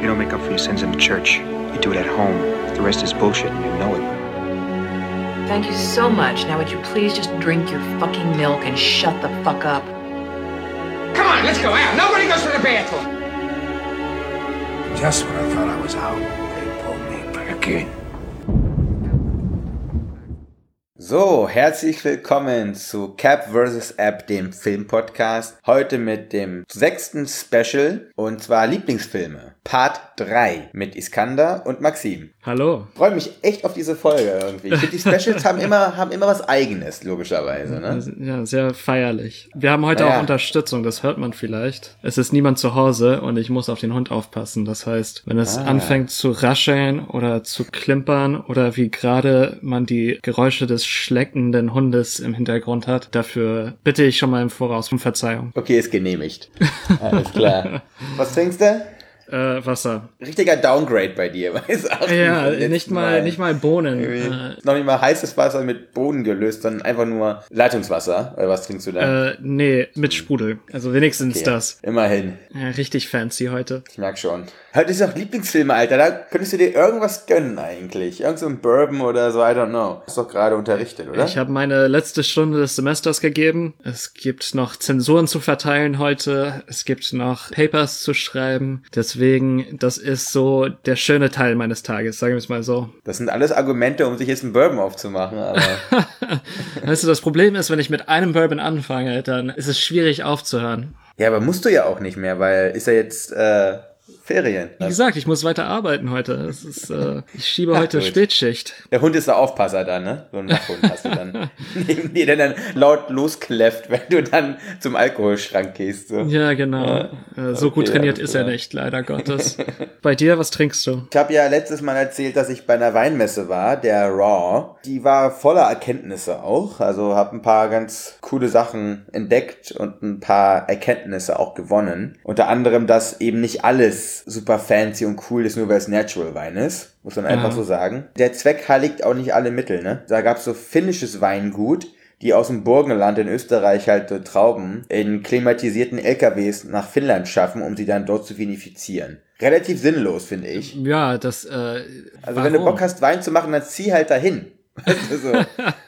You don't make up for your sins in the church. You do it at home. The rest is bullshit and you know it. Thank you so much. Now would you please just drink your fucking milk and shut the fuck up? Come on, let's go out. Nobody goes to the bathroom. Just when I thought I was out, they pulled me back in. So, herzlich willkommen zu Cap vs. App, dem Filmpodcast. Heute mit dem sechsten Special und zwar Lieblingsfilme. Part 3 mit Iskander und Maxim. Hallo. Freue mich echt auf diese Folge irgendwie. Ich finde, die Specials haben immer, haben immer was Eigenes, logischerweise. Ne? Ja, sehr feierlich. Wir haben heute Ja. auch Unterstützung, das hört man vielleicht. Es ist niemand zu Hause und ich muss auf den Hund aufpassen. Das heißt, wenn es Ah. anfängt zu rascheln oder zu klimpern oder wie gerade man die Geräusche des schleckenden Hundes im Hintergrund hat, dafür bitte ich schon mal im Voraus um Verzeihung. Okay, ist genehmigt. Alles klar. Was trinkst du? Äh, Wasser. Richtiger Downgrade bei dir, weißt du? Ja, nicht mal, nicht mal Bohnen. Äh, Noch nicht mal heißes Wasser mit Boden gelöst, sondern einfach nur Leitungswasser. Oder was trinkst du da? äh, nee, mit Sprudel. Also wenigstens Okay, das. Immerhin. Ja, richtig fancy heute. Ich merk schon. Heute ist auch Lieblingsfilme, Alter. Da könntest du dir irgendwas gönnen eigentlich. Irgend so ein Bourbon oder so, I don't know. Ist doch gerade unterrichtet, oder? Ich habe meine letzte Stunde des Semesters gegeben. Es gibt noch Zensuren zu verteilen heute. Es gibt noch Papers zu schreiben. Deswegen, das ist so der schöne Teil meines Tages, sagen wir es mal so. das sind alles Argumente, um sich jetzt einen Bourbon aufzumachen, aber Weißt du, das Problem ist, wenn ich mit einem Bourbon anfange, dann ist es schwierig aufzuhören. ja, aber musst du ja auch nicht mehr, weil ist ja jetzt äh, Ferien. Wie gesagt, ich muss weiter arbeiten heute. Es ist, äh, ich schiebe Ach, heute gut. Spätschicht. Der Hund ist der Aufpasser dann, ne? So ein Wachhund hast du dann. Neben dir, der dann laut loskläfft, wenn du dann zum Alkoholschrank gehst. So. Ja, genau. Äh, so gut okay, trainiert alles ist er nicht, leider Gottes. Bei dir, was trinkst du? Ich habe ja letztes Mal erzählt, dass ich bei einer Weinmesse war, der Raw. Die war voller Erkenntnisse auch. Also habe ein paar ganz coole Sachen entdeckt und ein paar Erkenntnisse auch gewonnen. Unter anderem, dass eben nicht alles super fancy und cool ist, nur weil es Natural Wein ist. Muss man einfach Ja. so sagen. Der Zweck heiligt auch nicht alle Mittel, ne? Da gab's so finnisches Weingut, die aus dem Burgenland in Österreich halt so Trauben in klimatisierten LKWs nach Finnland schaffen, um sie dann dort zu vinifizieren. Relativ sinnlos, finde ich. Ja, das. Äh, Also wenn du Bock hast, Wein zu machen, dann zieh halt dahin. So.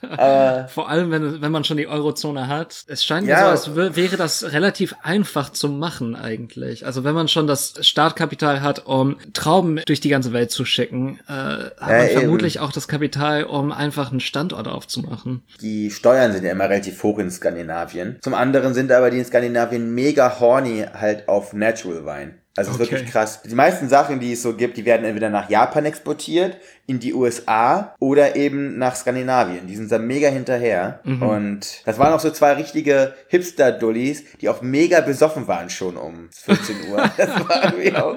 Aber Vor allem, wenn, wenn man schon die Eurozone hat. Es scheint Ja. mir so, als wär- wäre das relativ einfach zu machen eigentlich. Also wenn man schon das Startkapital hat, um Trauben durch die ganze Welt zu schicken, äh, hat Ja, man eben. vermutlich auch das Kapital, um einfach einen Standort aufzumachen. die Steuern sind ja immer relativ hoch in Skandinavien. Zum anderen sind aber die in Skandinavien mega horny halt auf Natural Wein. Also es ist Okay. wirklich krass. Die meisten Sachen, die es so gibt, die werden entweder nach Japan exportiert, in die USA oder eben nach Skandinavien. Die sind da mega hinterher. Mhm. Und das waren auch so zwei richtige Hipster-Dullis, die auch mega besoffen waren schon um 14 Uhr. Das war irgendwie auch.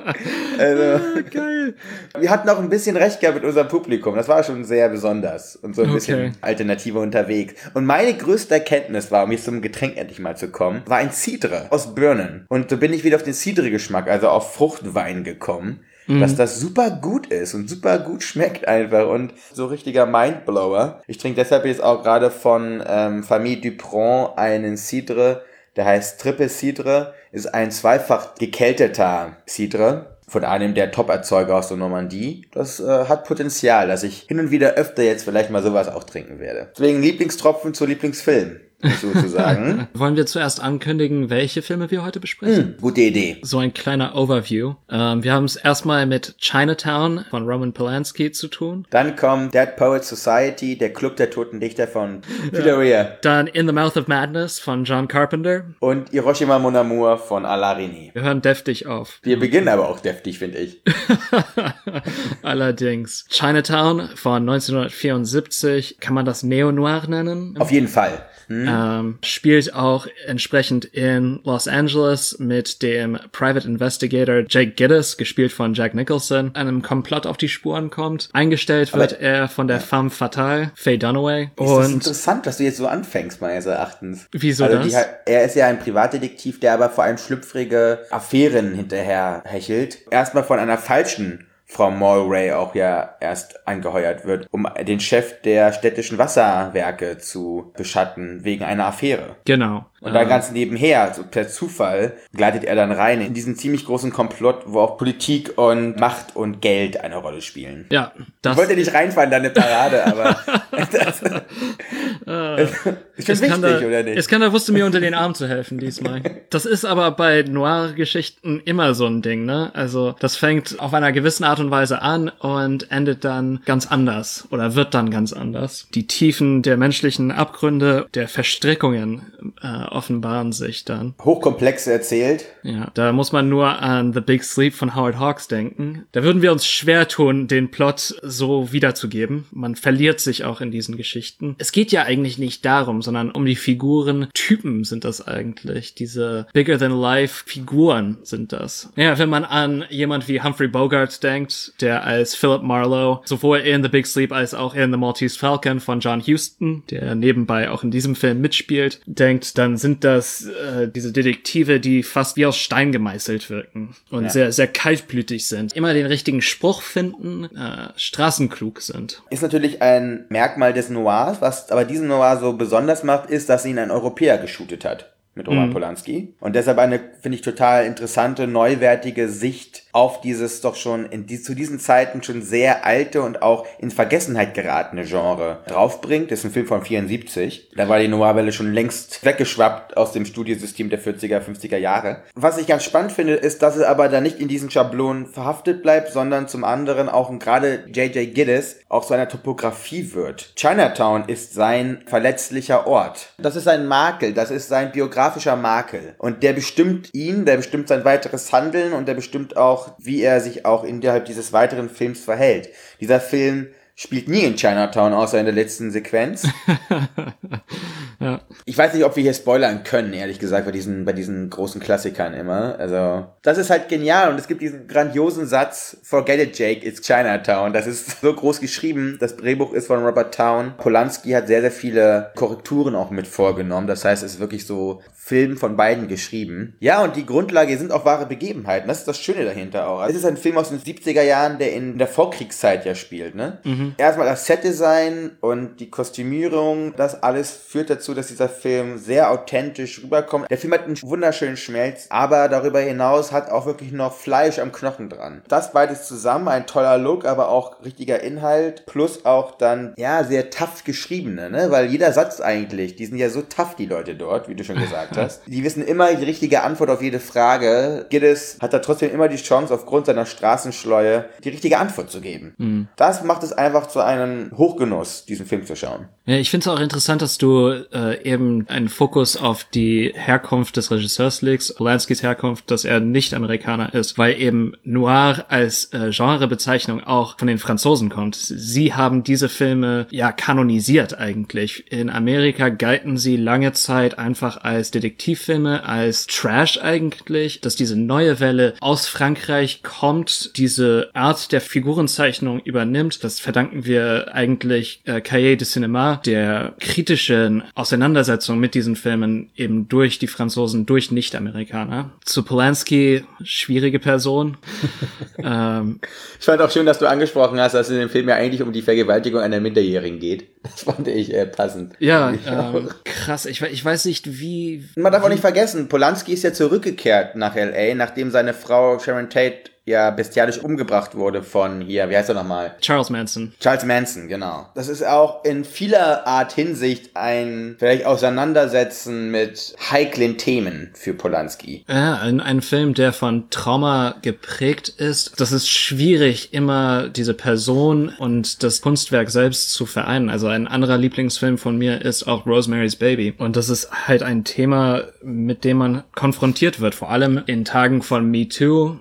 Also, Geil. Wir hatten auch ein bisschen recht gehabt mit unserem Publikum. Das war schon sehr besonders und so ein Okay. bisschen alternativer unterwegs. Und meine größte Erkenntnis war, um jetzt zum Getränk endlich mal zu kommen, war ein Cidre aus Birnen. Und so bin ich wieder auf den Cidre-Geschmack, also auf Fruchtwein gekommen. Dass das super gut ist und super gut schmeckt einfach und so richtiger Mindblower. Ich trinke deshalb jetzt auch gerade von ähm, Famille Dupron einen Cidre, der heißt Triple Cidre, ist ein zweifach gekälteter Cidre von einem der Top-Erzeuger aus der Normandie. Das äh, hat Potenzial, dass ich hin und wieder öfter jetzt vielleicht mal sowas auch trinken werde. Deswegen Lieblingstropfen zu Lieblingsfilm, sozusagen. Wollen wir zuerst ankündigen, welche Filme wir heute besprechen? hm, gute Idee. So ein kleiner Overview. Ähm, wir haben es erstmal mit Chinatown von Roman Polanski zu tun. Dann kommt Dead Poets Society, der Club der Toten Dichter von Peter Weir. Dann In the Mouth of Madness von John Carpenter. Und Hiroshima Mon Amour von Alarini. Wir hören deftig auf. Wir beginnen aber auch deftig, finde ich. Allerdings. Chinatown von 1974. Kann man das Neo-Noir nennen? Auf jeden Fall. Hm? Ähm, spielt auch entsprechend in Los Angeles mit dem Private Investigator Jake Gittes, gespielt von Jack Nicholson, einem Komplott auf die Spuren kommt. Eingestellt wird er von der femme fatale, Faye Dunaway. Ist das Und interessant, dass du jetzt so anfängst, meines Erachtens. Wieso also das? Die, er ist ja ein Privatdetektiv, der aber vor allem schlüpfrige Affären hinterher hechelt. Erstmal von einer falschen Frau Mulray auch ja erst angeheuert wird, um den Chef der städtischen Wasserwerke zu beschatten, wegen einer Affäre. Genau. Und dann Ähm, ganz nebenher, so per Zufall, gleitet er dann rein in diesen ziemlich großen Komplott, wo auch Politik und Macht und Geld eine Rolle spielen. ja, Ich das, wollte nicht reinfallen, deine Parade, aber das, ich es finde wichtig, da, oder nicht? Es kann da wusste mir unter den Arm zu helfen diesmal. Das ist aber bei Noir-Geschichten immer so ein Ding, ne? Also das fängt auf einer gewissen Art und Weise an und endet dann ganz anders oder wird dann ganz anders. Die Tiefen der menschlichen Abgründe, der Verstrickungen äh, offenbaren sich dann. Hochkomplex erzählt. Ja, da muss man nur an The Big Sleep von Howard Hawks denken. Da würden wir uns schwer tun, den Plot so wiederzugeben. Man verliert sich auch in diesen Geschichten. Es geht ja eigentlich nicht darum, sondern um die Figuren. Typen sind das eigentlich. Diese bigger than life Figuren sind das. Ja, wenn man an jemand wie Humphrey Bogart denkt, der als Philip Marlowe sowohl in The Big Sleep als auch in The Maltese Falcon von John Huston, der nebenbei auch in diesem Film mitspielt, denkt, dann sind das äh, diese Detektive, die fast wie aus Stein gemeißelt wirken und Ja. sehr, sehr kaltblütig sind. Immer den richtigen Spruch finden, äh, straßenklug sind. Ist natürlich ein Merkmal des Noirs, was aber diesen Noir so besonders macht, ist, dass ihn ein Europäer geshootet hat. Mit Roman Polanski. Und deshalb eine, finde ich, total interessante, neuwertige Sicht auf dieses doch schon in die, zu diesen Zeiten schon sehr alte und auch in Vergessenheit geratene Genre draufbringt. Das ist ein Film von 74. Da war die Noirwelle schon längst weggeschwappt aus dem Studiosystem der 40er, 50er Jahre. Was ich ganz spannend finde, ist, dass es aber da nicht in diesen Schablonen verhaftet bleibt, sondern zum anderen auch gerade J.J. Gittes auch zu einer Topografie wird. Chinatown ist sein verletzlicher Ort. Das ist sein Makel, das ist sein biografischer Makel. Und der bestimmt ihn, der bestimmt sein weiteres Handeln und der bestimmt auch, wie er sich auch innerhalb dieses weiteren Films verhält. Dieser Film spielt nie in Chinatown, außer in der letzten Sequenz. Ja. Ich weiß nicht, ob wir hier spoilern können, ehrlich gesagt, bei diesen, bei diesen großen Klassikern immer. Also, das ist halt genial und es gibt diesen grandiosen Satz, Forget it, Jake, it's Chinatown. Das ist so groß geschrieben. Das Drehbuch ist von Robert Town. Polanski hat sehr, sehr viele Korrekturen auch mit vorgenommen. Das heißt, es ist wirklich so Film von beiden geschrieben. Ja, und die Grundlage sind auch wahre Begebenheiten. Das ist das Schöne dahinter auch. Es ist ein Film aus den 70er Jahren, der in der Vorkriegszeit ja spielt, ne? Erstmal das Setdesign und die Kostümierung, das alles führt dazu, dass dieser Film sehr authentisch rüberkommt. Der Film hat einen wunderschönen Schmelz, aber darüber hinaus hat auch wirklich noch Fleisch am Knochen dran. Das beides zusammen, ein toller Look, aber auch richtiger Inhalt, plus auch dann, ja, sehr tough geschriebene, ne? Weil jeder Satz eigentlich, die sind ja so tough, die Leute dort, wie du schon gesagt hast. Die wissen immer die richtige Antwort auf jede Frage. Giddes hat da trotzdem immer die Chance, aufgrund seiner Straßenschleue die richtige Antwort zu geben. Das macht es einfach zu einem Hochgenuss, diesen Film zu schauen. Ja, ich finde es auch interessant, dass du äh, eben einen Fokus auf die Herkunft des Regisseurs legst, Polanskis Herkunft, dass er nicht Amerikaner ist, weil eben Noir als äh, Genrebezeichnung auch von den Franzosen kommt. Sie haben diese Filme ja kanonisiert eigentlich. In Amerika galten sie lange Zeit einfach als Detektivfilme, als Trash eigentlich, dass diese neue Welle aus Frankreich kommt, diese Art der Figurenzeichnung übernimmt. Das verdanken wir eigentlich äh, Cahiers de Cinema, der kritischen Auseinandersetzung mit diesen Filmen eben durch die Franzosen, durch Nicht-Amerikaner. Zu Polanski, schwierige Person. ähm, Ich fand auch schön, dass du angesprochen hast, dass es in dem Film ja eigentlich um die Vergewaltigung einer Minderjährigen geht. Das fand ich äh, passend. ja, ähm, krass. Ich, ich weiß nicht, wie... Man darf auch nicht vergessen, Polanski ist ja zurückgekehrt nach L.A., nachdem seine Frau Sharon Tate ja bestialisch umgebracht wurde von hier, wie heißt er nochmal? Charles Manson. Charles Manson, genau. Das ist auch in vieler Art Hinsicht ein vielleicht Auseinandersetzen mit heiklen Themen für Polanski. Ja, ein, ein Film, der von Trauma geprägt ist. Das ist schwierig, immer diese Person und das Kunstwerk selbst zu vereinen. Also ein anderer Lieblingsfilm von mir ist auch Rosemary's Baby. Und das ist halt ein Thema, mit dem man konfrontiert wird, vor allem in Tagen von Me Too.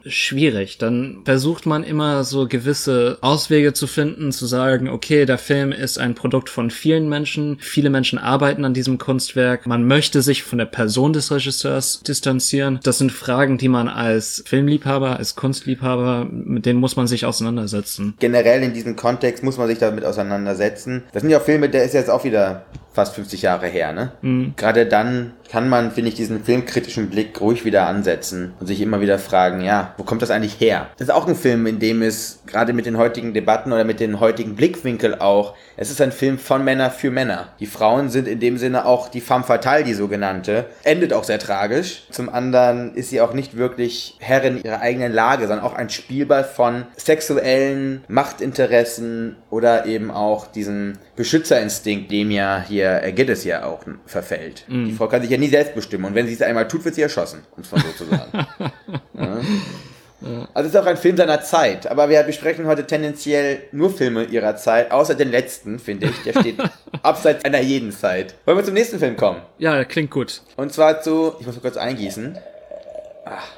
Schwierig. Dann versucht man immer so gewisse Auswege zu finden, zu sagen, okay, der Film ist ein Produkt von vielen Menschen. Viele Menschen arbeiten an diesem Kunstwerk. Man möchte sich von der Person des Regisseurs distanzieren. Das sind Fragen, die man als Filmliebhaber, als Kunstliebhaber, mit denen muss man sich auseinandersetzen. Generell in diesem Kontext muss man sich damit auseinandersetzen. Das sind ja auch Filme, der ist jetzt auch wieder fast 50 Jahre her, ne? Gerade dann kann man, finde ich, diesen filmkritischen Blick ruhig wieder ansetzen und sich immer wieder fragen, ja, wo kommt das eigentlich her? Das ist auch ein Film, in dem es gerade mit den heutigen Debatten oder mit den heutigen Blickwinkel auch, es ist ein Film von Männer für Männer. Die Frauen sind in dem Sinne auch die femme fatale, die sogenannte. Endet auch sehr tragisch. Zum anderen ist sie auch nicht wirklich Herrin ihrer eigenen Lage, sondern auch ein Spielball von sexuellen Machtinteressen oder eben auch diesem Beschützerinstinkt, dem ja hier äh, Gittes ja auch verfällt. Die Frau kann sich ja nie selbst bestimmen und wenn sie es einmal tut, wird sie erschossen, um es mal so zu sagen. ja. Also es ist auch ein Film seiner Zeit, aber wir besprechen heute tendenziell nur Filme ihrer Zeit, außer den letzten, finde ich. Der steht abseits einer jeden Zeit. Wollen wir zum nächsten Film kommen? Ja, klingt gut. Und zwar zu, ich muss mal kurz eingießen. Ach,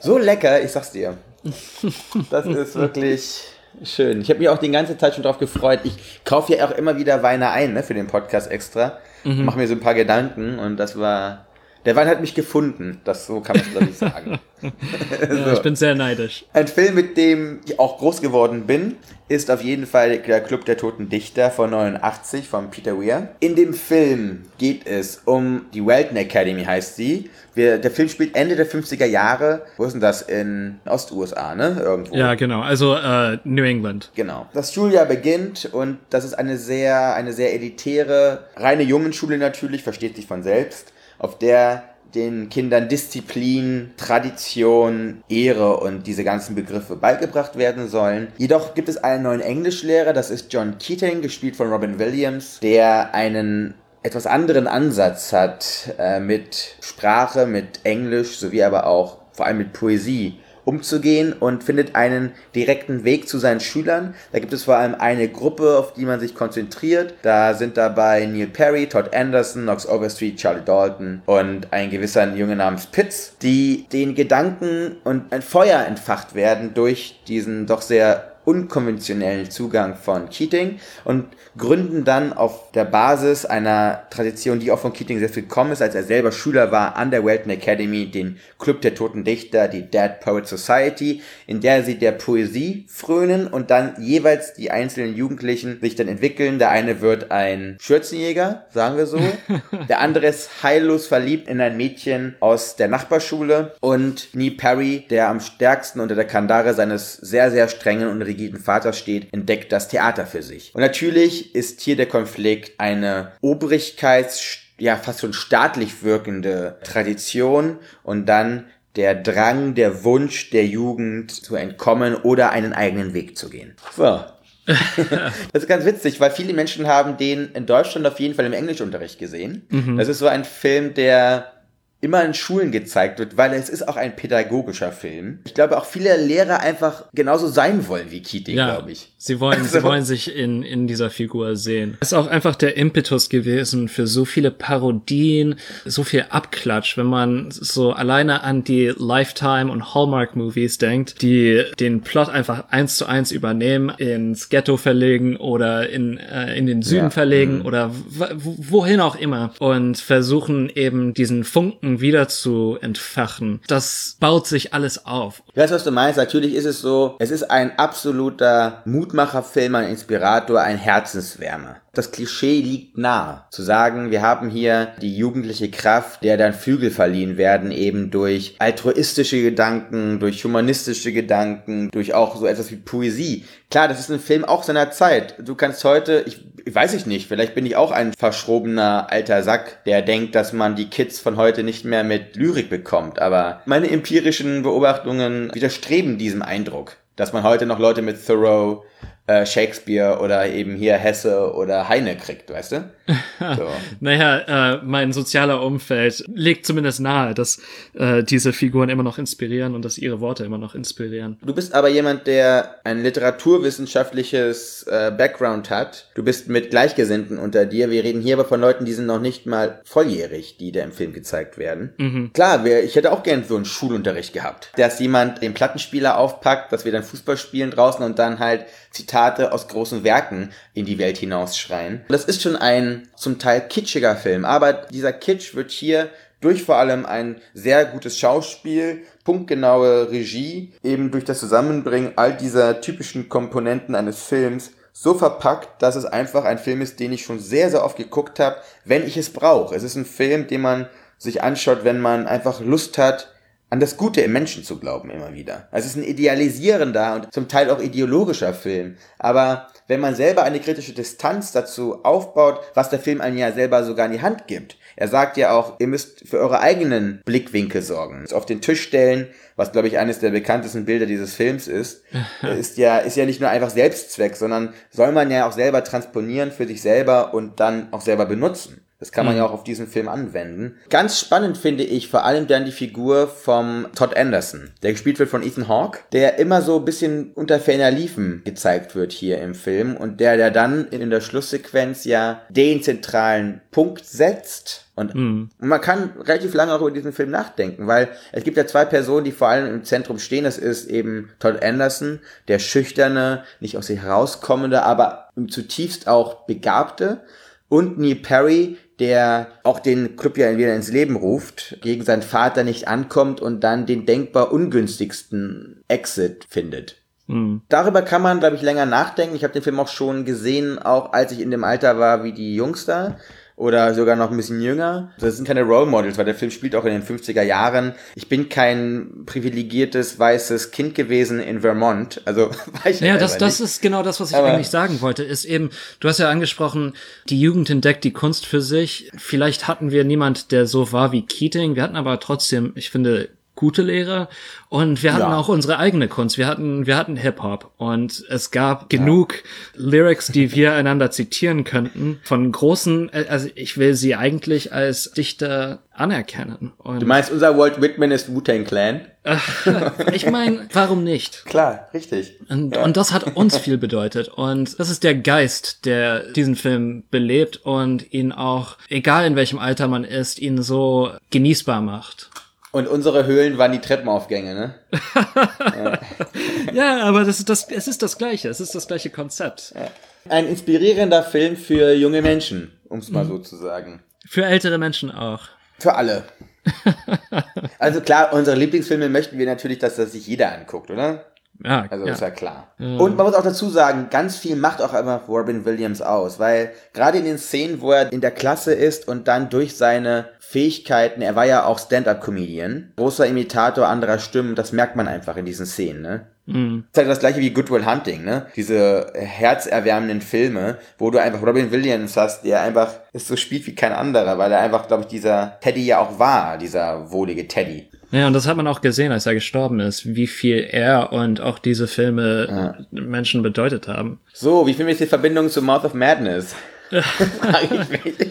so lecker, ich sag's dir. Das ist wirklich schön. Ich habe mich auch die ganze Zeit schon drauf gefreut. Ich kaufe ja auch immer wieder Weine ein, ne, für den Podcast extra. Mache mir so ein paar Gedanken und das war. Der Wein hat mich gefunden. Das so kann man es, glaube ich, sagen. Ja, ich bin sehr neidisch. Ein Film, mit dem ich auch groß geworden bin, ist auf jeden Fall der Club der Toten Dichter von 89 von Peter Weir. In dem Film geht es um die Welton Academy, heißt sie. Wir, der Film spielt Ende der 50er Jahre. Wo ist denn das? In Ost-USA, ne? Irgendwo. Ja, genau. Also äh, New England. Genau. Das Schuljahr beginnt und das ist eine sehr, eine sehr elitäre, reine Jungenschule natürlich, versteht sich von selbst, auf der den Kindern Disziplin, Tradition, Ehre und diese ganzen Begriffe beigebracht werden sollen. Jedoch gibt es einen neuen Englischlehrer, das ist John Keating, gespielt von Robin Williams, der einen etwas anderen Ansatz hat äh, mit Sprache, mit Englisch sowie aber auch vor allem mit Poesie umzugehen und findet einen direkten Weg zu seinen Schülern. Da gibt es vor allem eine Gruppe, auf die man sich konzentriert. Da sind dabei Neil Perry, Todd Anderson, Knox Overstreet, Charlie Dalton und ein gewisser Junge namens Pitts, die den Gedanken und ein Feuer entfacht werden durch diesen doch sehr unkonventionellen Zugang von Keating und gründen dann auf der Basis einer Tradition, die auch von Keating sehr viel gekommen ist, als er selber Schüler war an der Welton Academy, den Club der Toten Dichter, die Dead Poet Society, in der sie der Poesie frönen und dann jeweils die einzelnen Jugendlichen sich dann entwickeln. Der eine wird ein Schürzenjäger, sagen wir so. der andere ist heillos verliebt in ein Mädchen aus der Nachbarschule und Nee Perry, der am stärksten unter der Kandare seines sehr, sehr strengen und rigiden Vaters steht, entdeckt das Theater für sich. Und natürlich ist hier der Konflikt eine Obrigkeits, ja, fast schon staatlich wirkende Tradition und dann der Drang, der Wunsch der Jugend zu entkommen oder einen eigenen Weg zu gehen. So. das ist ganz witzig, weil viele Menschen haben den in Deutschland auf jeden Fall im Englischunterricht gesehen. Das ist so ein Film, der immer in Schulen gezeigt wird, weil es ist auch ein pädagogischer Film. Ich glaube auch viele Lehrer einfach genauso sein wollen wie Keating, Ja, glaube ich. sie wollen, sie Also- wollen sich in, in dieser Figur sehen. Ist auch einfach der Impetus gewesen für so viele Parodien, so viel Abklatsch, wenn man so alleine an die Lifetime und Hallmark Movies denkt, die den Plot einfach eins zu eins übernehmen, ins Ghetto verlegen oder in, äh, in den Süden Ja. verlegen oder w- wohin auch immer und versuchen eben diesen Funken wieder zu entfachen. Das baut sich alles auf. Ich weiß, was du meinst. Natürlich ist es so, es ist ein absoluter Mutmacherfilm, ein Inspirator, ein Herzenswärmer. Das Klischee liegt nahe, zu sagen, wir haben hier die jugendliche Kraft, der dann Flügel verliehen werden, eben durch altruistische Gedanken, durch humanistische Gedanken, durch auch so etwas wie Poesie. Klar, das ist ein Film auch seiner Zeit. Du kannst heute, ich weiß ich nicht, vielleicht bin ich auch ein verschrobener alter Sack, der denkt, dass man die Kids von heute nicht mehr mit Lyrik bekommt. Aber meine empirischen Beobachtungen widerstreben diesem Eindruck, dass man heute noch Leute mit Thoreau, äh, Shakespeare oder eben hier Hesse oder Heine kriegt, weißt du? So. Naja, äh, mein sozialer Umfeld legt zumindest nahe, dass äh, diese Figuren immer noch inspirieren und dass ihre Worte immer noch inspirieren. Du bist aber jemand, der ein literaturwissenschaftliches äh, Background hat. Du bist mit Gleichgesinnten unter dir. Wir reden hier aber von Leuten, die sind noch nicht mal volljährig, die da im Film gezeigt werden. Klar, wir, ich hätte auch gern so einen Schulunterricht gehabt, dass jemand den Plattenspieler aufpackt, dass wir dann Fußball spielen draußen und dann halt Zitate aus großen Werken in die Welt hinausschreien. Das ist schon ein zum Teil kitschiger Film, aber dieser Kitsch wird hier durch vor allem ein sehr gutes Schauspiel, punktgenaue Regie, eben durch das Zusammenbringen all dieser typischen Komponenten eines Films so verpackt, dass es einfach ein Film ist, den ich schon sehr, sehr oft geguckt habe, wenn ich es brauche. Es ist ein Film, den man sich anschaut, wenn man einfach Lust hat, an das Gute im Menschen zu glauben immer wieder. Also es ist ein idealisierender und zum Teil auch ideologischer Film. Aber wenn man selber eine kritische Distanz dazu aufbaut, was der Film einem ja selber sogar in die Hand gibt. Er sagt ja auch, ihr müsst für eure eigenen Blickwinkel sorgen. Auf den Tisch stellen, was glaube ich eines der bekanntesten Bilder dieses Films ist, ist ja, ist ja nicht nur einfach Selbstzweck, sondern soll man ja auch selber transponieren für sich selber und dann auch selber benutzen. Das kann man Mhm. ja auch auf diesen Film anwenden. Ganz spannend finde ich vor allem dann die Figur vom Todd Anderson, der gespielt wird von Ethan Hawke, der immer so ein bisschen unter ferner Liefen gezeigt wird hier im Film und der, der dann in der Schlusssequenz ja den zentralen Punkt setzt. Und Mhm. man kann relativ lange auch über diesen Film nachdenken, weil es gibt ja zwei Personen, die vor allem im Zentrum stehen. Das ist eben Todd Anderson, der schüchterne, nicht aus sich herauskommende, aber zutiefst auch begabte. Und Neil Perry, der auch den Club ja wieder ins Leben ruft, gegen seinen Vater nicht ankommt und dann den denkbar ungünstigsten Exit findet. Mhm. Darüber kann man, glaube ich, länger nachdenken. Ich habe den Film auch schon gesehen, auch als ich in dem Alter war wie die Jungs da. Oder sogar noch ein bisschen jünger. Das sind keine Role Models, weil der Film spielt auch in den 50er Jahren. Ich bin kein privilegiertes weißes Kind gewesen in Vermont. Also war ich Ja, das, selber das nicht. ist genau das, was ich Aber- eigentlich sagen wollte, ist eben, du hast ja angesprochen, die Jugend entdeckt die Kunst für sich. Vielleicht hatten wir niemand, der so war wie Keating. Wir hatten aber trotzdem, ich finde, gute Lehrer und wir hatten Ja. auch unsere eigene Kunst. Wir hatten, wir hatten Hip-Hop und es gab genug Lyrics, die wir einander zitieren könnten von großen, also ich will sie eigentlich als Dichter anerkennen. Und Du meinst, unser Walt Whitman ist Wu-Tang Clan? ich meine, warum nicht? Klar, richtig. Und, und das hat uns viel bedeutet. Und das ist der Geist, der diesen Film belebt und ihn auch, egal in welchem Alter man ist, ihn so genießbar macht. Und unsere Höhlen waren die Treppenaufgänge, ne? Ja, aber das ist das, es ist das Gleiche. Es ist das gleiche Konzept. Ein inspirierender Film für junge Menschen, um es mal so zu sagen. Für ältere Menschen auch. Für alle. also klar, unsere Lieblingsfilme möchten wir natürlich, dass das sich jeder anguckt, oder? Ja, Also ja. ist ja klar. Und man muss auch dazu sagen, ganz viel macht auch einfach Robin Williams aus, weil gerade in den Szenen, wo er in der Klasse ist und dann durch seine Fähigkeiten, er war ja auch Stand-up-Comedian, großer Imitator anderer Stimmen, das merkt man einfach in diesen Szenen, ne? Mhm. Das ist halt das gleiche wie Good Will Hunting, ne? Diese herzerwärmenden Filme, wo du einfach Robin Williams hast, der einfach es so spielt wie kein anderer, weil er einfach, glaube ich, dieser Teddy ja auch war, dieser wohlige Teddy. Ja, und das hat man auch gesehen, als er gestorben ist, wie viel er und auch diese Filme Menschen bedeutet haben. So, wie viel ist die Verbindung zu Mouth of Madness? Frag ich mich.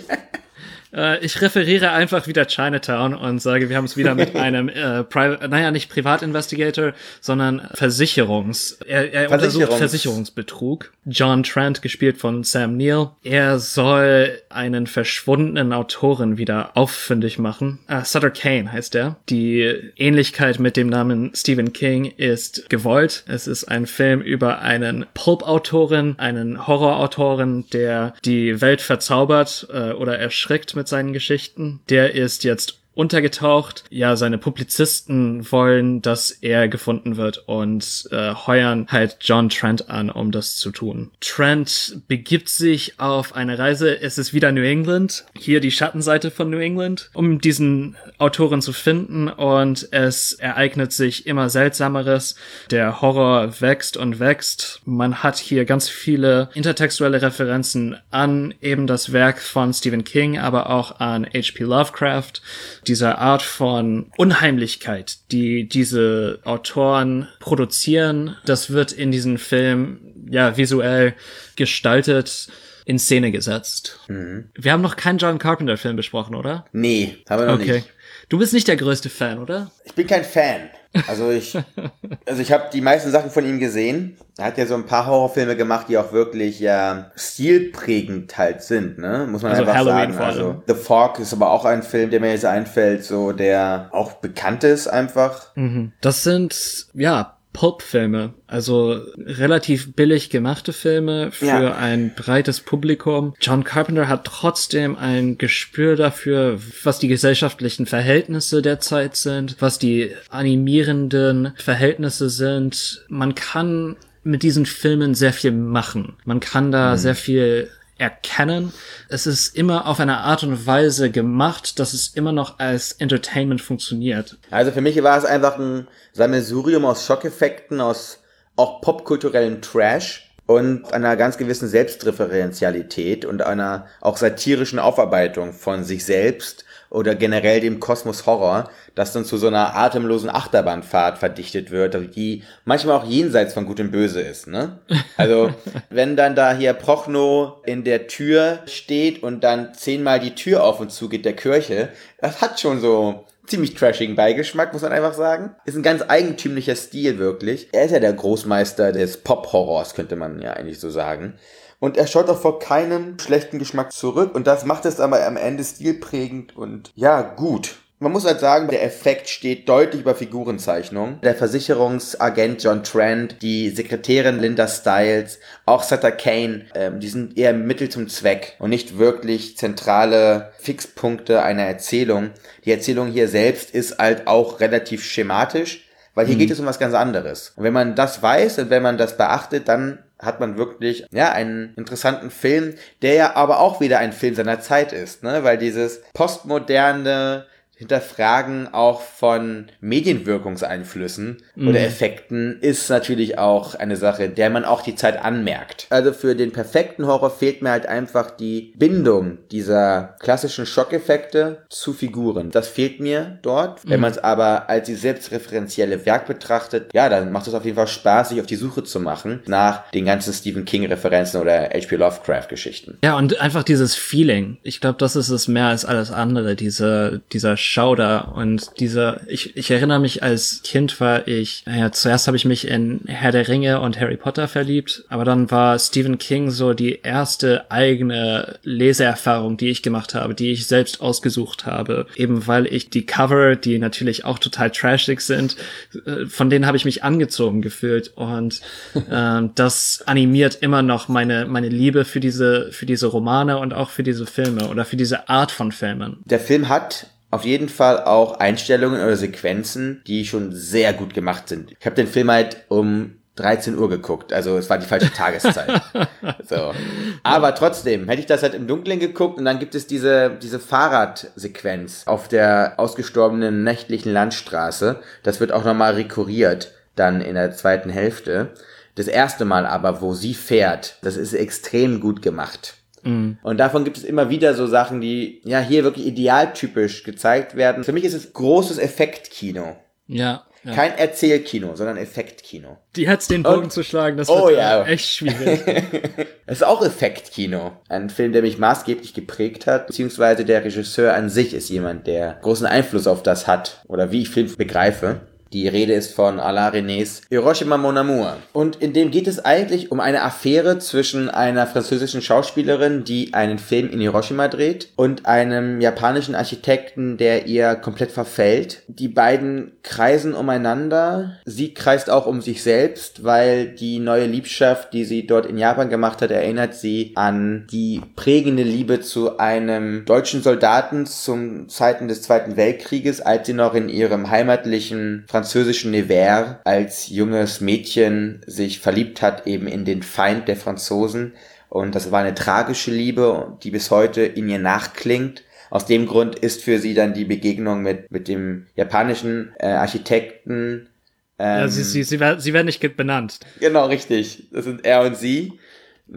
Äh, ich referiere einfach wieder Chinatown und sage, wir haben es wieder mit einem, äh, Private, naja, nicht Privatinvestigator, sondern Versicherungs, er, er untersucht Versicherungs- Versicherungsbetrug. John Trent, gespielt von Sam Neill. Er soll einen verschwundenen Autoren wieder auffündig machen. Äh, Sutter Kane heißt er. Die Ähnlichkeit mit dem Namen Stephen King ist gewollt. Es ist ein Film über einen Pulp-Autoren, einen Horrorautoren, der die Welt verzaubert äh, oder erschreckt mit seinen Geschichten. Der ist jetzt untergetaucht. Ja, seine Publizisten wollen, dass er gefunden wird und äh, heuern halt John Trent an, um das zu tun. Trent begibt sich auf eine Reise. Es ist wieder New England. Hier die Schattenseite von New England, um diesen Autoren zu finden und es ereignet sich immer Seltsameres. Der Horror wächst und wächst. Man hat hier ganz viele intertextuelle Referenzen an eben das Werk von Stephen King, aber auch an H.P. Lovecraft dieser Art von Unheimlichkeit, die diese Autoren produzieren, das wird in diesem Film ja visuell gestaltet, in Szene gesetzt. Wir haben noch keinen John Carpenter Film besprochen, oder? Nee, haben wir noch Okay. nicht. Du bist nicht der größte Fan, oder? Ich bin kein Fan. Also ich, also ich habe die meisten Sachen von ihm gesehen. Er hat ja so ein paar Horrorfilme gemacht, die auch wirklich ja stilprägend halt sind, ne? Muss man Also einfach Halloween sagen. Also The Fog ist aber auch ein Film, der mir jetzt einfällt, so der auch bekannt ist einfach. Das sind, ja, Pulp-Filme, also relativ billig gemachte Filme für Ja. ein breites Publikum. John Carpenter hat trotzdem ein Gespür dafür, was die gesellschaftlichen Verhältnisse der Zeit sind, was die animierenden Verhältnisse sind. Man kann mit diesen Filmen sehr viel machen. Man kann da Mhm. sehr viel erkennen. Es ist immer auf eine Art und Weise gemacht, dass es immer noch als Entertainment funktioniert. Also für mich war es einfach ein Sammelsurium aus Schockeffekten, aus auch popkulturellem Trash und einer ganz gewissen Selbstreferenzialität und einer auch satirischen Aufarbeitung von sich selbst oder generell dem Kosmos Horror, das dann zu so einer atemlosen Achterbahnfahrt verdichtet wird, die manchmal auch jenseits von Gut und Böse ist, ne? Also, wenn dann da hier Prochno in der Tür steht und dann zehnmal die Tür auf und zu geht der Kirche, das hat schon so ziemlich trashigen Beigeschmack, muss man einfach sagen. Ist ein ganz eigentümlicher Stil, wirklich. Er ist ja der Großmeister des Pop-Horrors, könnte man ja eigentlich so sagen. Und er schaut auch vor keinem schlechten Geschmack zurück. Und das macht es aber am Ende stilprägend und ja, gut. Man muss halt sagen, der Effekt steht deutlich über Figurenzeichnung. Der Versicherungsagent John Trent, die Sekretärin Linda Stiles, auch Sutter Kane, ähm, die sind eher Mittel zum Zweck und nicht wirklich zentrale Fixpunkte einer Erzählung. Die Erzählung hier selbst ist halt auch relativ schematisch, weil hier geht es um was ganz anderes. Und wenn man das weiß und wenn man das beachtet, dann hat man wirklich, ja, einen interessanten Film, der ja aber auch wieder ein Film seiner Zeit ist, ne, weil dieses postmoderne Hinterfragen auch von Medienwirkungseinflüssen oder Effekten ist natürlich auch eine Sache, der man auch die Zeit anmerkt. Also für den perfekten Horror fehlt mir halt einfach die Bindung dieser klassischen Schockeffekte zu Figuren. Das fehlt mir dort. Wenn man es aber als die selbstreferenzielle Werk betrachtet, ja, dann macht es auf jeden Fall Spaß, sich auf die Suche zu machen nach den ganzen Stephen King-Referenzen oder H.P. Lovecraft-Geschichten. Ja, und einfach dieses Feeling. Ich glaube, das ist es mehr als alles andere, diese, dieser Schauder und dieser, ich, ich erinnere mich als Kind war ich, naja, zuerst habe ich mich in Herr der Ringe und Harry Potter verliebt, aber dann war Stephen King so die erste eigene Leseerfahrung, die ich gemacht habe, die ich selbst ausgesucht habe. Eben weil ich die Cover, die natürlich auch total trashig sind, äh, von denen habe ich mich angezogen gefühlt und ähm, das animiert immer noch meine, meine Liebe für diese, für diese Romane und auch für diese Filme oder für diese Art von Filmen. Der Film hat auf jeden Fall auch Einstellungen oder Sequenzen, die schon sehr gut gemacht sind. Ich habe den Film halt um 13 Uhr geguckt, also es war die falsche Tageszeit. so. Aber trotzdem, hätte ich das halt im Dunkeln geguckt und dann gibt es diese, diese Fahrradsequenz auf der ausgestorbenen nächtlichen Landstraße. Das wird auch nochmal rekurriert dann in der zweiten Hälfte. Das erste Mal aber, wo sie fährt, das ist extrem gut gemacht. Und davon gibt es immer wieder so Sachen, die ja hier wirklich idealtypisch gezeigt werden. Für mich ist es großes Effektkino. Ja. ja. Kein Erzählkino, sondern Effektkino. die jetzt den Bogen Und- zu schlagen, das Oh wird ja. echt schwierig. Es ist auch Effektkino. Ein Film, der mich maßgeblich geprägt hat, beziehungsweise der Regisseur an sich ist jemand, der großen Einfluss auf das hat, oder wie ich Film begreife. Die Rede ist von Alain Renés Hiroshima Mon Amour. Und in dem geht es eigentlich um eine Affäre zwischen einer französischen Schauspielerin, die einen Film in Hiroshima dreht, und einem japanischen Architekten, der ihr komplett verfällt. Die beiden kreisen umeinander. Sie kreist auch um sich selbst, weil die neue Liebschaft, die sie dort in Japan gemacht hat, erinnert sie an die prägende Liebe zu einem deutschen Soldaten zum Zeiten des Zweiten Weltkrieges, als sie noch in ihrem heimatlichen französischen Nevers als junges Mädchen sich verliebt hat eben in den Feind der Franzosen. Und das war eine tragische Liebe, die bis heute in ihr nachklingt. Aus dem Grund ist für sie dann die Begegnung mit, mit dem japanischen äh, Architekten. Ähm, ja, sie, sie, sie, werden- sie werden nicht benannt. Genau, richtig. Das sind er und sie.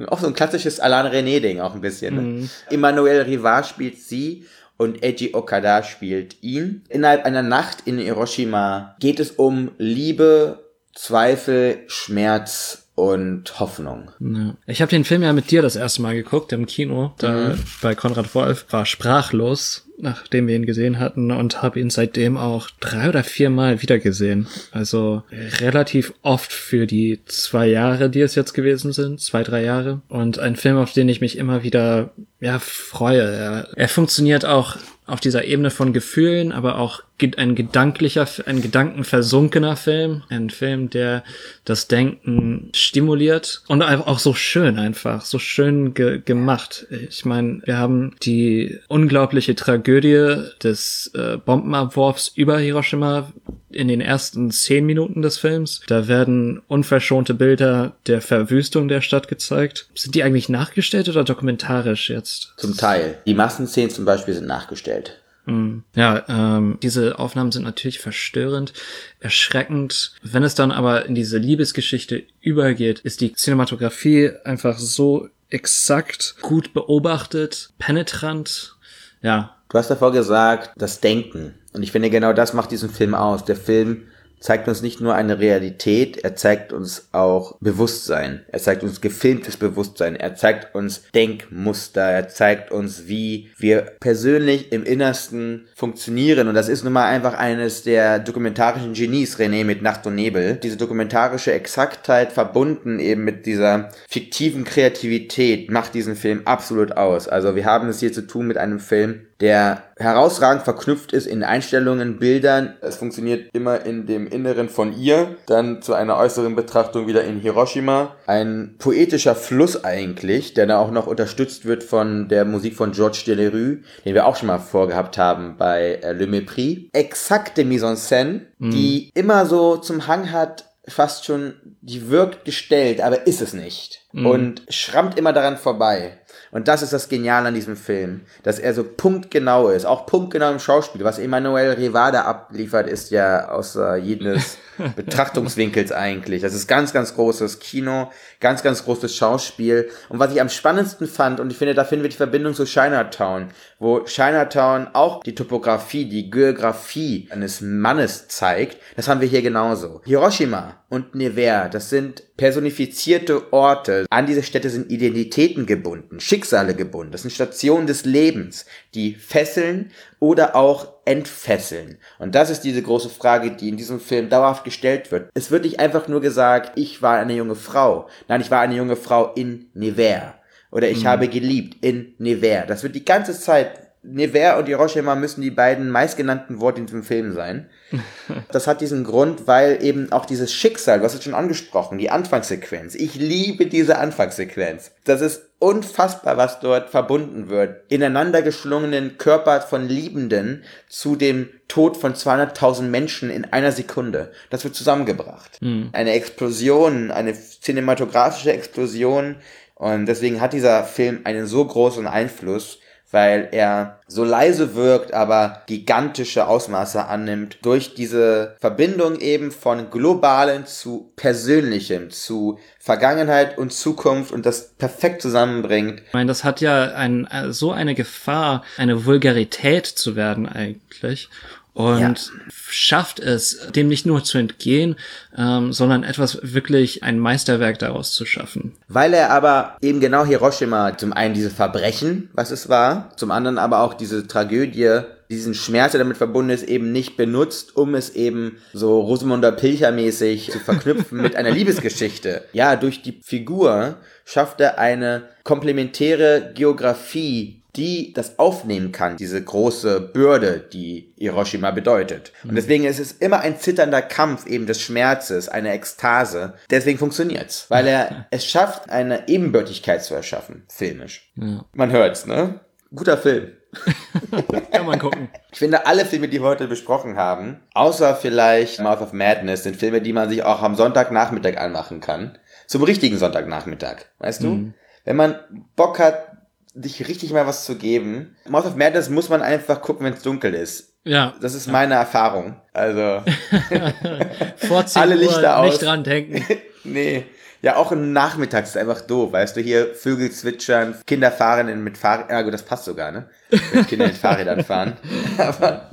Auch so ein klassisches Alain René-Ding, auch ein bisschen. Ne? Emmanuel Rivard spielt sie und Eiji Okada spielt ihn. Innerhalb einer Nacht in Hiroshima geht es um Liebe, Zweifel, Schmerz und Hoffnung. Ja. Ich habe den Film ja mit dir das erste Mal geguckt im Kino, da bei Konrad Wolf, war sprachlos, nachdem wir ihn gesehen hatten und habe ihn seitdem auch drei oder vier Mal wieder gesehen. Also relativ oft für die zwei Jahre, die es jetzt gewesen sind, zwei, drei Jahre. Und ein Film, auf den ich mich immer wieder ja freue. Er, er funktioniert auch auf dieser Ebene von Gefühlen, aber auch ein gedanklicher, ein gedankenversunkener Film. Ein Film, der das Denken stimuliert und auch so schön einfach, so schön ge gemacht. Ich meine, wir haben die unglaubliche Tragödie des äh, Bombenabwurfs über Hiroshima in den ersten zehn Minuten des Films. Da werden unverschonte Bilder der Verwüstung der Stadt gezeigt. Sind die eigentlich nachgestellt oder dokumentarisch jetzt? Zum Teil. Die Massenszenen zum Beispiel sind nachgestellt. Hm. Ja, ähm, diese Aufnahmen sind natürlich verstörend, erschreckend. Wenn es dann aber in diese Liebesgeschichte übergeht, ist die Cinematografie einfach so exakt, gut beobachtet, penetrant. Ja. Du hast davor gesagt, das Denken. Und ich finde, genau das macht diesen Film aus. Der Film zeigt uns nicht nur eine Realität, er zeigt uns auch Bewusstsein. Er zeigt uns gefilmtes Bewusstsein. Er zeigt uns Denkmuster. Er zeigt uns, wie wir persönlich im Innersten funktionieren. Und das ist nun mal einfach eines der dokumentarischen Genies, René, mit Nacht und Nebel. Diese dokumentarische Exaktheit verbunden eben mit dieser fiktiven Kreativität macht diesen Film absolut aus. Also wir haben es hier zu tun mit einem Film, der herausragend verknüpft ist in Einstellungen, Bildern. Es funktioniert immer in dem Inneren von ihr, dann zu einer äußeren Betrachtung wieder in Hiroshima. Ein poetischer Fluss eigentlich, der dann auch noch unterstützt wird von der Musik von Georges Delerue, den wir auch schon mal vorgehabt haben bei äh, Le Mépris. Exakte Mise en Scène, mhm. die immer so zum Hang hat, fast schon, die wirkt gestellt, aber ist es nicht. Mhm. Und schrammt immer daran vorbei. Und das ist das Geniale an diesem Film, dass er so punktgenau ist, auch punktgenau im Schauspiel. Was Emmanuel Rivada abliefert, ist ja außer jedes Betrachtungswinkels eigentlich. Das ist ganz, ganz großes Kino, ganz, ganz großes Schauspiel. Und was ich am spannendsten fand, und ich finde, da finden wir die Verbindung zu Chinatown, wo Chinatown auch die Topografie, die Geografie eines Mannes zeigt, das haben wir hier genauso. Hiroshima und Nevers, das sind personifizierte Orte. An diese Städte sind Identitäten gebunden, Schicksale gebunden. Das sind Stationen des Lebens, die fesseln oder auch entfesseln. Und das ist diese große Frage, die in diesem Film dauerhaft gestellt wird. Es wird nicht einfach nur gesagt, ich war eine junge Frau. Nein, ich war eine junge Frau in Nevers. Oder ich mhm. habe geliebt in Nevers. Das wird die ganze Zeit Nevers und Hiroshima müssen die beiden meistgenannten Worte in diesem Film sein. Das hat diesen Grund, weil eben auch dieses Schicksal, was ist schon angesprochen, die Anfangssequenz. Ich liebe diese Anfangssequenz. Das ist unfassbar, was dort verbunden wird. Ineinander geschlungenen Körper von Liebenden zu dem Tod von 200.000 Menschen in einer Sekunde. Das wird zusammengebracht. Mhm. Eine Explosion, eine cinematografische Explosion. Und deswegen hat dieser Film einen so großen Einfluss weil er so leise wirkt, aber gigantische Ausmaße annimmt durch diese Verbindung eben von globalen zu persönlichem, zu Vergangenheit und Zukunft und das perfekt zusammenbringt. Ich meine, das hat ja ein, so eine Gefahr, eine Vulgarität zu werden eigentlich und ja. schafft es, dem nicht nur zu entgehen, ähm, sondern etwas wirklich ein Meisterwerk daraus zu schaffen. Weil er aber eben genau Hiroshima zum einen diese Verbrechen, was es war, zum anderen aber auch diese Tragödie, diesen Schmerz, der damit verbunden ist, eben nicht benutzt, um es eben so Rosamunder Pilcher-mäßig zu verknüpfen mit einer Liebesgeschichte. Ja, durch die Figur schafft er eine komplementäre Geografie die das aufnehmen kann, diese große Bürde, die Hiroshima bedeutet. Und deswegen ist es immer ein zitternder Kampf eben des Schmerzes, eine Ekstase. Deswegen funktioniert's, weil er es schafft, eine Ebenbürtigkeit zu erschaffen, filmisch. Ja. Man hört's, ne? Guter Film. Kann man gucken. Ich finde, alle Filme, die wir heute besprochen haben, außer vielleicht Mouth of Madness, sind Filme, die man sich auch am Sonntagnachmittag anmachen kann. Zum richtigen Sonntagnachmittag, weißt du? Mhm. Wenn man Bock hat, dich richtig mal was zu geben. Mouth of Madness muss man einfach gucken, wenn es dunkel ist. Ja. Das ist meine Erfahrung. Also. Vor 10 alle Lichter Uhr aus. nicht dran denken. nee. Ja, auch im Nachmittag ist einfach doof, weißt du, hier Vögel zwitschern, Kinder fahren mit Fahrrädern, ja gut, das passt sogar, ne? Wenn Kinder mit Fahrrädern fahren. Aber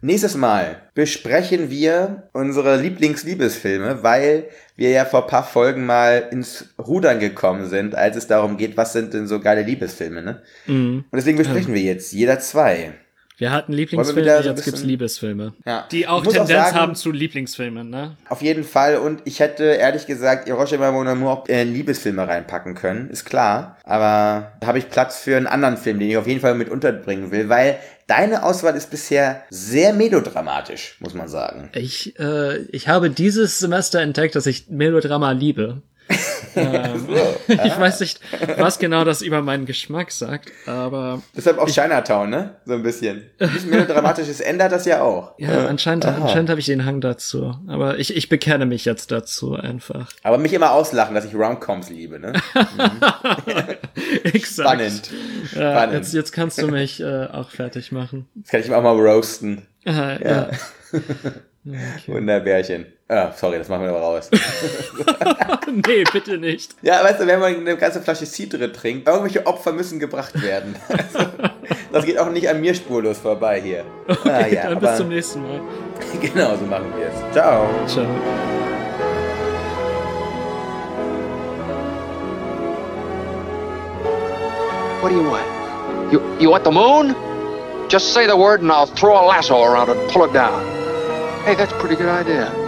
Nächstes Mal besprechen wir unsere Lieblingsliebesfilme, weil wir ja vor paar Folgen mal ins Rudern gekommen sind, als es darum geht, was sind denn so geile Liebesfilme, ne? Mhm. Und deswegen besprechen wir jetzt jeder zwei. Wir hatten Lieblingsfilme, so jetzt gibt's Liebesfilme. Ja. Die auch muss auch Tendenz sagen- haben zu Lieblingsfilmen, ne? Auf jeden Fall. Und ich hätte ehrlich gesagt Hiroshima Mon Amour auch in Liebesfilme reinpacken können. Ist klar. Aber da habe ich Platz für einen anderen Film, den ich auf jeden Fall mit unterbringen will, weil deine Auswahl ist bisher sehr melodramatisch, muss man sagen. Ich, äh, ich habe dieses Semester entdeckt, dass ich Melodrama liebe. Ähm, ich weiß nicht, was genau das über meinen Geschmack sagt, aber Deshalb auch Chinatown, ne? So ein bisschen. Ein bisschen melodramatisches ändert das ja auch. ja, anscheinend, anscheinend habe ich den Hang dazu. Aber ich, ich bekenne mich jetzt dazu einfach. Aber mich immer auslachen, dass ich Romcoms liebe, ne? Exakt. Spannend. Ja, Spannend. jetzt, jetzt kannst du mich äh, auch fertig machen. Das kann ich auch mal roasten. Aha, ja. Wunderbärchen. Ah, sorry, das machen wir aber raus. nee, bitte nicht. Ja, weißt du, wenn man eine ganze Flasche Cidre trinkt, irgendwelche Opfer müssen gebracht werden. Also, das geht auch nicht an mir spurlos vorbei hier. ah, ja, Dann aber bis zum nächsten Mal. genau so machen wir es. Ciao. Ciao. What do you want? You you want the moon? Just say the word and I'll throw a lasso around it and pull it down. Hey, that's a pretty good idea.